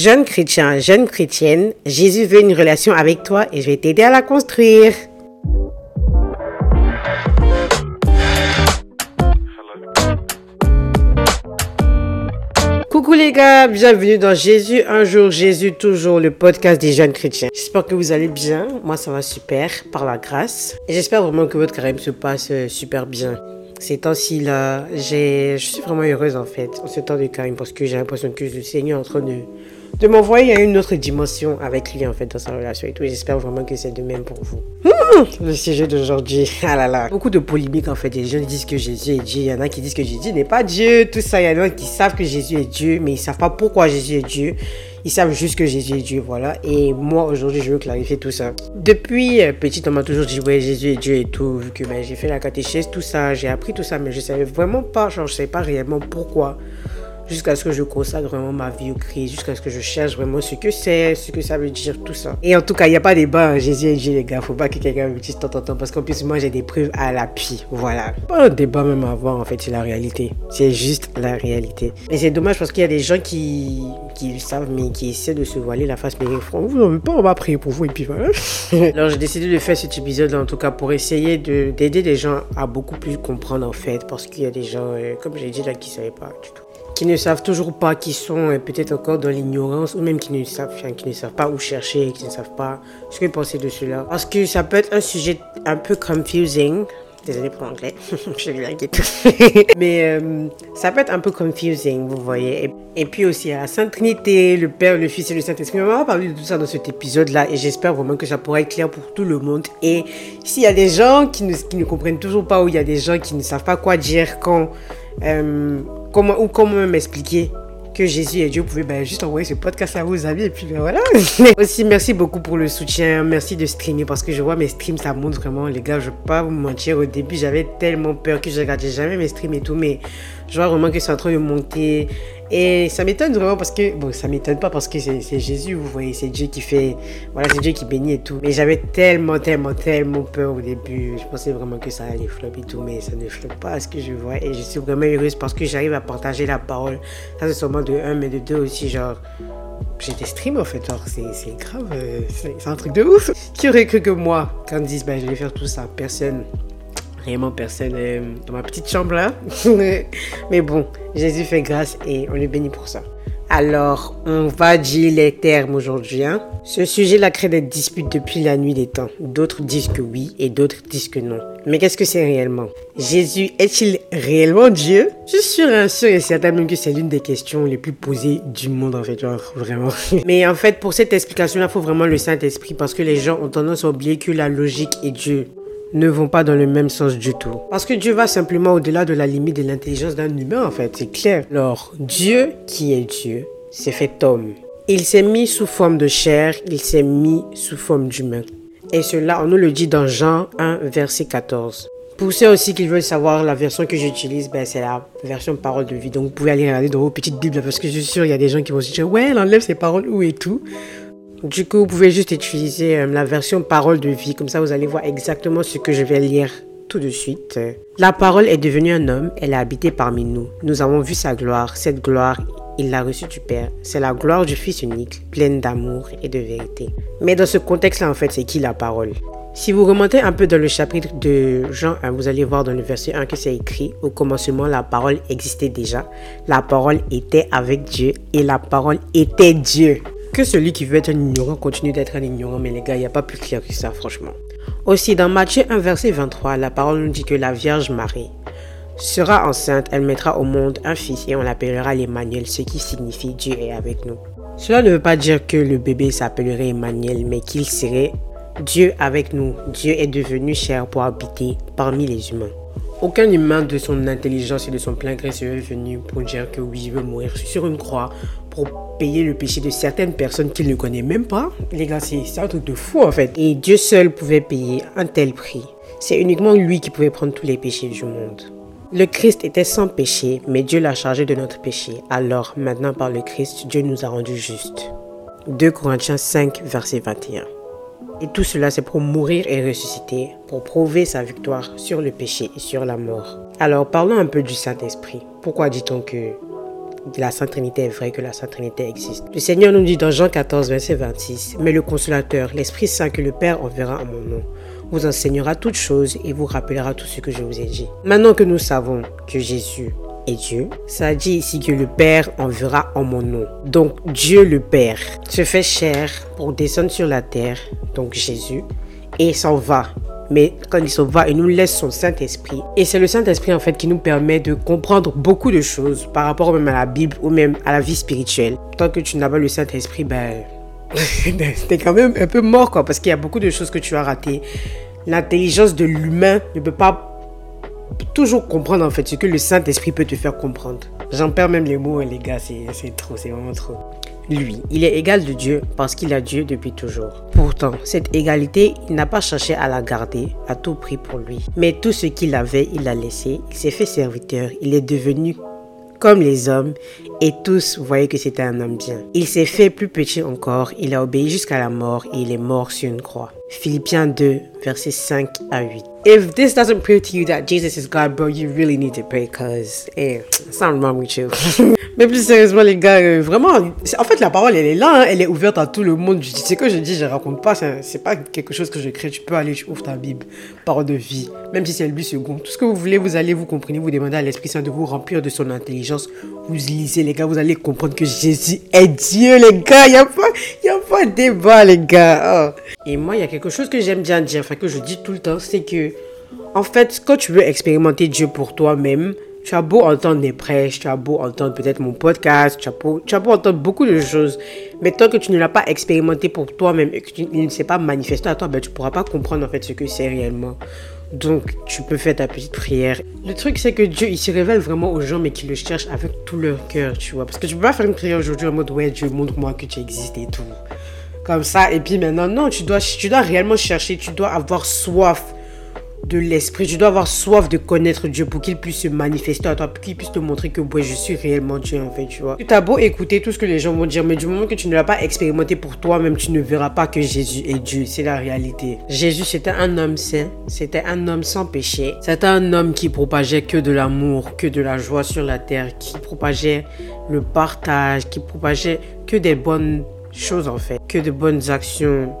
Jeune chrétien, jeune chrétienne, Jésus veut une relation avec toi et je vais t'aider à la construire. Coucou les gars, bienvenue dans Jésus un jour, Jésus toujours, le podcast des jeunes chrétiens. J'espère que vous allez bien, moi ça va super, par la grâce. J'espère vraiment que votre carême se passe euh, super bien. Ces temps-ci là, je suis vraiment heureuse en fait, en ce temps de carême, parce que j'ai l'impression que le Seigneur est en train de de m'envoyer à une autre dimension avec lui en fait dans sa relation et tout. J'espère vraiment que c'est de même pour vous. Mmh, le sujet d'aujourd'hui, ah là là. Beaucoup de polémiques en fait. Les gens disent que Jésus est Dieu. Il y en a qui disent que Jésus n'est pas Dieu. Tout ça, il y en a qui savent que Jésus est Dieu, mais ils savent pas pourquoi Jésus est Dieu. Ils savent juste que Jésus est Dieu, voilà. Et moi, aujourd'hui, je veux clarifier tout ça. Depuis euh, petit, on m'a toujours dit, ouais, Jésus est Dieu et tout. Vu que ben, j'ai fait la catéchèse, tout ça, j'ai appris tout ça, mais je savais vraiment pas, genre, je savais pas réellement pourquoi jusqu'à ce que je consacre vraiment ma vie au Christ, jusqu'à ce que je cherche vraiment ce que c'est, ce que ça veut dire, tout ça. Et en tout cas, il n'y a pas débat, hein. Jésus et Dieu, les gars. Faut pas que quelqu'un me dise tant, tant, tant, parce qu'en plus, moi, j'ai des preuves à l'appui. Voilà. Pas un débat même à avoir, en fait, c'est la réalité. C'est juste la réalité. Et c'est dommage parce qu'il y a des gens qui, qui le savent, mais qui essaient de se voiler la face. Mais vous n'en pas, on va prier pour vous, et puis voilà. Alors, j'ai décidé de faire cet épisode, en tout cas, pour essayer d'aider les gens à beaucoup plus comprendre, en fait, parce qu'il y a des gens, euh, comme j'ai dit là, qui ne savaient pas du tout qui ne savent toujours pas, qui sont euh, peut-être encore dans l'ignorance, ou même qui ne, savent, qui ne savent pas où chercher, qui ne savent pas ce que penser de cela. Parce que ça peut être un sujet un peu confusing. Désolé pour l'anglais, je vais tout. Mais euh, ça peut être un peu confusing, vous voyez. Et, puis aussi à la Sainte Trinité, le Père, le Fils et le Saint-Esprit. On va parler de tout ça dans cet épisode-là et j'espère vraiment que ça pourra être clair pour tout le monde. Et s'il y a des gens qui ne, qui ne comprennent toujours pas ou il y a des gens qui ne savent pas quoi dire quand euh, comment, ou comment m'expliquer que Jésus et Dieu, pouvez ben, juste envoyer ce podcast à vos amis et puis ben, voilà. Aussi, merci beaucoup pour le soutien. Merci de streamer parce que je vois mes streams, ça monte vraiment. Les gars, je ne vais pas vous mentir. Au début, j'avais tellement peur que je regardais jamais mes streams et tout. Mais je vois vraiment que c'est en train de monter. Et ça m'étonne vraiment parce que, bon, ça m'étonne pas parce que c'est Jésus, vous voyez, c'est Dieu qui fait, voilà, c'est Dieu qui bénit et tout. Mais j'avais tellement, tellement, tellement peur au début. Je pensais vraiment que ça allait flop et tout, mais ça ne flop pas à ce que je vois. Et je suis vraiment heureuse parce que j'arrive à partager la parole. Ça, c'est seulement de un, mais de deux aussi, genre, j'ai des streams en fait, c'est grave, euh, c'est un truc de ouf. Qui aurait cru que moi, quand ils disent, ben, je vais faire tout ça, personne vraiment personne euh, dans ma petite chambre là. Mais bon, Jésus fait grâce et on le bénit pour ça. Alors, on va dire les termes aujourd'hui. Hein. Ce sujet-là crée des disputes depuis la nuit des temps. D'autres disent que oui et d'autres disent que non. Mais qu'est-ce que c'est réellement? Jésus est-il réellement Dieu? Je suis sûr, hein, sûr et certain même que c'est l'une des questions les plus posées du monde en fait, genre, vraiment. Mais en fait, pour cette explication-là, il faut vraiment le Saint-Esprit parce que les gens ont tendance à oublier que la logique est Dieu ne vont pas dans le même sens du tout. Parce que Dieu va simplement au-delà de la limite de l'intelligence d'un humain, en fait, c'est clair. Alors, Dieu, qui est Dieu, s'est fait homme. Il s'est mis sous forme de chair, il s'est mis sous forme d'humain. Et cela, on nous le dit dans Jean 1, verset 14. Pour ceux aussi qui veulent savoir la version que j'utilise, ben, c'est la version parole de vie. Donc vous pouvez aller regarder dans vos petites bibles parce que je suis sûr il y a des gens qui vont se dire ouais, elle enlève ses paroles où et tout. Du coup, vous pouvez juste utiliser euh, la version parole de vie. Comme ça, vous allez voir exactement ce que je vais lire tout de suite. La parole est devenue un homme. Elle a habité parmi nous. Nous avons vu sa gloire. Cette gloire, il l'a reçue du Père. C'est la gloire du Fils unique, pleine d'amour et de vérité. Mais dans ce contexte-là, en fait, c'est qui la parole? Si vous remontez un peu dans le chapitre de Jean 1, vous allez voir dans le verset 1 que c'est écrit Au commencement, la parole existait déjà. La parole était avec Dieu et la parole était Dieu que celui qui veut être un ignorant continue d'être un ignorant, mais les gars, il n'y a pas plus clair que ça, franchement. Aussi, dans Matthieu 1, verset 23, la parole nous dit que la Vierge Marie sera enceinte, elle mettra au monde un fils et on l'appellera l'Emmanuel, ce qui signifie Dieu est avec nous. Cela ne veut pas dire que le bébé s'appellerait Emmanuel, mais qu'il serait Dieu avec nous. Dieu est devenu chair pour habiter parmi les humains. Aucun humain de son intelligence et de son plein gré serait venu pour dire que oui, il veut mourir sur une croix pour payer le péché de certaines personnes qu'il ne connaît même pas. Les gars, c'est un truc de fou en fait. Et Dieu seul pouvait payer un tel prix. C'est uniquement lui qui pouvait prendre tous les péchés du monde. Le Christ était sans péché, mais Dieu l'a chargé de notre péché. Alors, maintenant par le Christ, Dieu nous a rendus justes. 2 Corinthiens 5, verset 21. Et tout cela, c'est pour mourir et ressusciter, pour prouver sa victoire sur le péché et sur la mort. Alors, parlons un peu du Saint-Esprit. Pourquoi dit-on que la Sainte Trinité est vraie, que la Sainte Trinité existe. Le Seigneur nous dit dans Jean 14, verset 26, Mais le consolateur, l'Esprit Saint que le Père enverra en mon nom, vous enseignera toutes choses et vous rappellera tout ce que je vous ai dit. Maintenant que nous savons que Jésus est Dieu, ça dit ici que le Père enverra en mon nom. Donc Dieu le Père se fait chair pour descendre sur la terre, donc Jésus, et s'en va mais quand il s'en va, il nous laisse son Saint-Esprit. Et c'est le Saint-Esprit en fait qui nous permet de comprendre beaucoup de choses par rapport même à la Bible ou même à la vie spirituelle. Tant que tu n'as pas le Saint-Esprit, ben, t'es quand même un peu mort quoi, parce qu'il y a beaucoup de choses que tu as ratées. L'intelligence de l'humain ne peut pas toujours comprendre en fait ce que le Saint-Esprit peut te faire comprendre. J'en perds même les mots, les gars, c'est trop, c'est vraiment trop lui. Il est égal de Dieu parce qu'il a Dieu depuis toujours. Pourtant, cette égalité, il n'a pas cherché à la garder à tout prix pour lui. Mais tout ce qu'il avait, il l'a laissé. Il s'est fait serviteur. Il est devenu comme les hommes et tous voyaient que c'était un homme bien. Il s'est fait plus petit encore, il a obéi jusqu'à la mort et il est mort sur une croix. Philippiens 2, versets 5 à 8. If this doesn't prove to you that Jesus is God, bro, you really need to pray because, hey, something wrong with you. Mais plus sérieusement, les gars, euh, vraiment, en fait, la parole, elle est là, hein, elle est ouverte à tout le monde. Je dis, ce que je dis, je raconte pas, c'est pas quelque chose que je crée. Tu peux aller, tu ouvres ta Bible, parole de vie, même si c'est le but second. Tout ce que vous voulez, vous allez, vous comprenez, vous demandez à l'Esprit Saint de vous remplir de son intelligence. Vous lisez, les gars, vous allez comprendre que Jésus est Dieu, les gars. Il n'y a, pas, a pas de débat, les gars. Oh. Et moi, il y a quelque chose que j'aime bien dire, enfin, que je dis tout le temps, c'est que, en fait, quand tu veux expérimenter Dieu pour toi-même, tu as beau entendre des prêches, tu as beau entendre peut-être mon podcast, tu as, beau, tu as beau entendre beaucoup de choses, mais tant que tu ne l'as pas expérimenté pour toi-même et que tu ne s'est pas manifesté à toi, ben, tu ne pourras pas comprendre en fait ce que c'est réellement. Donc, tu peux faire ta petite prière. Le truc, c'est que Dieu, il se révèle vraiment aux gens, mais qui le cherchent avec tout leur cœur, tu vois. Parce que tu peux pas faire une prière aujourd'hui en mode, ouais, Dieu, montre-moi que tu existes et tout. Comme ça, et puis maintenant, non, tu dois, tu dois réellement chercher, tu dois avoir soif de l'esprit. Tu dois avoir soif de connaître Dieu pour qu'il puisse se manifester à toi, pour qu'il puisse te montrer que ouais, je suis réellement Dieu en fait, tu vois. Tu as beau écouter tout ce que les gens vont dire, mais du moment que tu ne l'as pas expérimenté pour toi-même, tu ne verras pas que Jésus est Dieu. C'est la réalité. Jésus, c'était un homme saint, c'était un homme sans péché, c'était un homme qui propageait que de l'amour, que de la joie sur la terre, qui propageait le partage, qui propageait que des bonnes choses en fait, que de bonnes actions,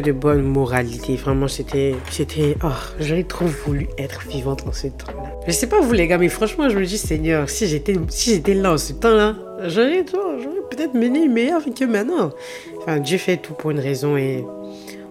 de bonne moralité. Vraiment, c'était. C'était. Oh, j'aurais trop voulu être vivante en ce temps-là. Je sais pas vous, les gars, mais franchement, je me dis, Seigneur, si j'étais si là en ce temps-là, j'aurais peut-être mené meilleur que maintenant. Enfin, Dieu fait tout pour une raison et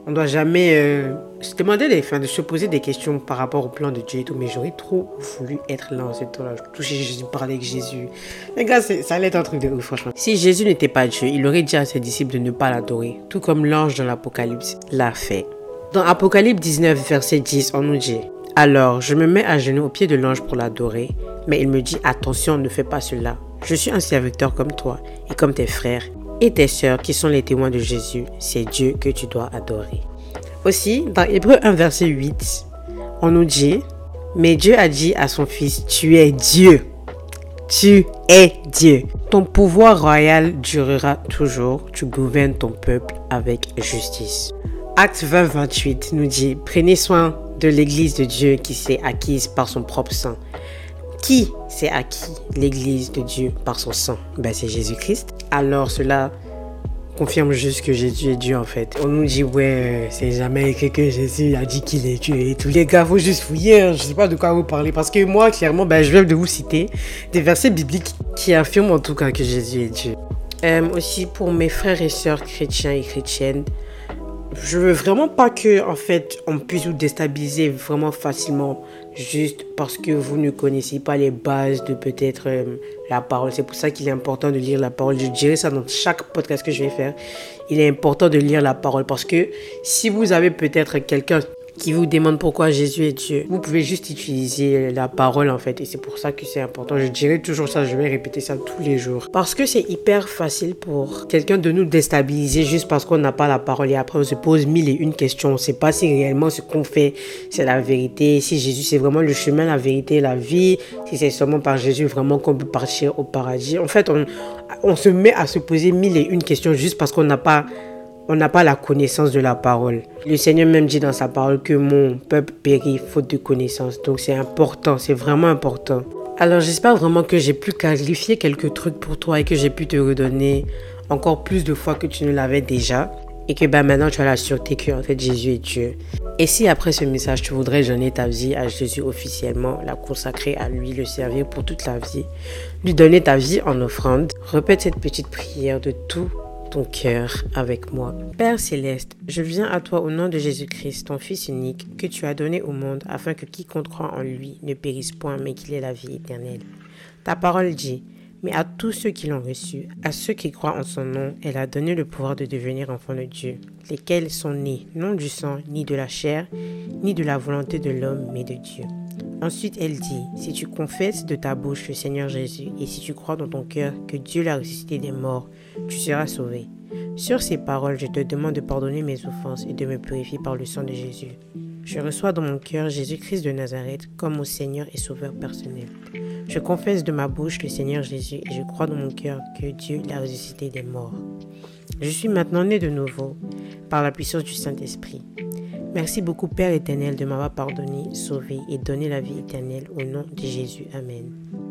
on doit jamais euh, se demander, enfin, de se poser des questions par rapport au plan de Dieu et tout, mais j'aurais trop voulu être là en ce temps-là, toucher Jésus, parler avec Jésus. Les gars, ça allait être un truc de ouf, franchement. Si Jésus n'était pas Dieu, il aurait dit à ses disciples de ne pas l'adorer, tout comme l'ange dans l'Apocalypse l'a fait. Dans Apocalypse 19, verset 10, on nous dit Alors je me mets à genoux au pied de l'ange pour l'adorer, mais il me dit Attention, ne fais pas cela. Je suis un serviteur comme toi et comme tes frères et tes sœurs qui sont les témoins de Jésus. C'est Dieu que tu dois adorer. Aussi, dans Hébreu 1, verset 8, on nous dit, mais Dieu a dit à son Fils, tu es Dieu. Tu es Dieu. Ton pouvoir royal durera toujours. Tu gouvernes ton peuple avec justice. Acte 20, 28 nous dit, prenez soin de l'Église de Dieu qui s'est acquise par son propre sang. Qui s'est acquis l'Église de Dieu par son sang? Ben, C'est Jésus-Christ. Alors cela confirme juste que Jésus est Dieu en fait. On nous dit ouais, c'est jamais écrit que Jésus a dit qu'il est Dieu et tous les gars, faut juste fouiller, hein. je sais pas de quoi vous parlez parce que moi clairement, ben, je viens de vous citer des versets bibliques qui affirment en tout cas que Jésus est Dieu. Euh, aussi pour mes frères et sœurs chrétiens et chrétiennes, je veux vraiment pas que en fait on puisse vous déstabiliser vraiment facilement juste parce que vous ne connaissez pas les bases de peut-être euh, la parole. C'est pour ça qu'il est important de lire la parole. Je dirais ça dans chaque podcast que je vais faire. Il est important de lire la parole parce que si vous avez peut-être quelqu'un qui vous demande pourquoi Jésus est Dieu. Vous pouvez juste utiliser la parole en fait et c'est pour ça que c'est important. Je dirais toujours ça, je vais répéter ça tous les jours. Parce que c'est hyper facile pour quelqu'un de nous déstabiliser juste parce qu'on n'a pas la parole et après on se pose mille et une questions. On ne sait pas si réellement ce qu'on fait c'est la vérité, si Jésus c'est vraiment le chemin, la vérité, la vie, si c'est seulement par Jésus vraiment qu'on peut partir au paradis. En fait, on, on se met à se poser mille et une questions juste parce qu'on n'a pas on n'a pas la connaissance de la parole. Le Seigneur même dit dans sa parole que mon peuple périt faute de connaissance. Donc c'est important, c'est vraiment important. Alors j'espère vraiment que j'ai pu clarifier quelques trucs pour toi et que j'ai pu te redonner encore plus de fois que tu ne l'avais déjà et que ben, maintenant tu as la sûreté que en fait Jésus est Dieu. Et si après ce message tu voudrais donner ta vie à Jésus officiellement, la consacrer à lui, le servir pour toute la vie, lui donner ta vie en offrande, répète cette petite prière de tout cœur avec moi. Père céleste, je viens à toi au nom de Jésus-Christ, ton Fils unique, que tu as donné au monde afin que quiconque croit en lui ne périsse point, mais qu'il ait la vie éternelle. Ta parole dit, mais à tous ceux qui l'ont reçu, à ceux qui croient en son nom, elle a donné le pouvoir de devenir enfants de Dieu, lesquels sont nés non du sang, ni de la chair, ni de la volonté de l'homme, mais de Dieu. Ensuite, elle dit, si tu confesses de ta bouche le Seigneur Jésus, et si tu crois dans ton cœur que Dieu l'a ressuscité des morts, tu seras sauvé. Sur ces paroles, je te demande de pardonner mes offenses et de me purifier par le sang de Jésus. Je reçois dans mon cœur Jésus-Christ de Nazareth comme mon Seigneur et Sauveur personnel. Je confesse de ma bouche le Seigneur Jésus et je crois dans mon cœur que Dieu l'a ressuscité des morts. Je suis maintenant né de nouveau par la puissance du Saint-Esprit. Merci beaucoup Père éternel de m'avoir pardonné, sauvé et donné la vie éternelle au nom de Jésus. Amen.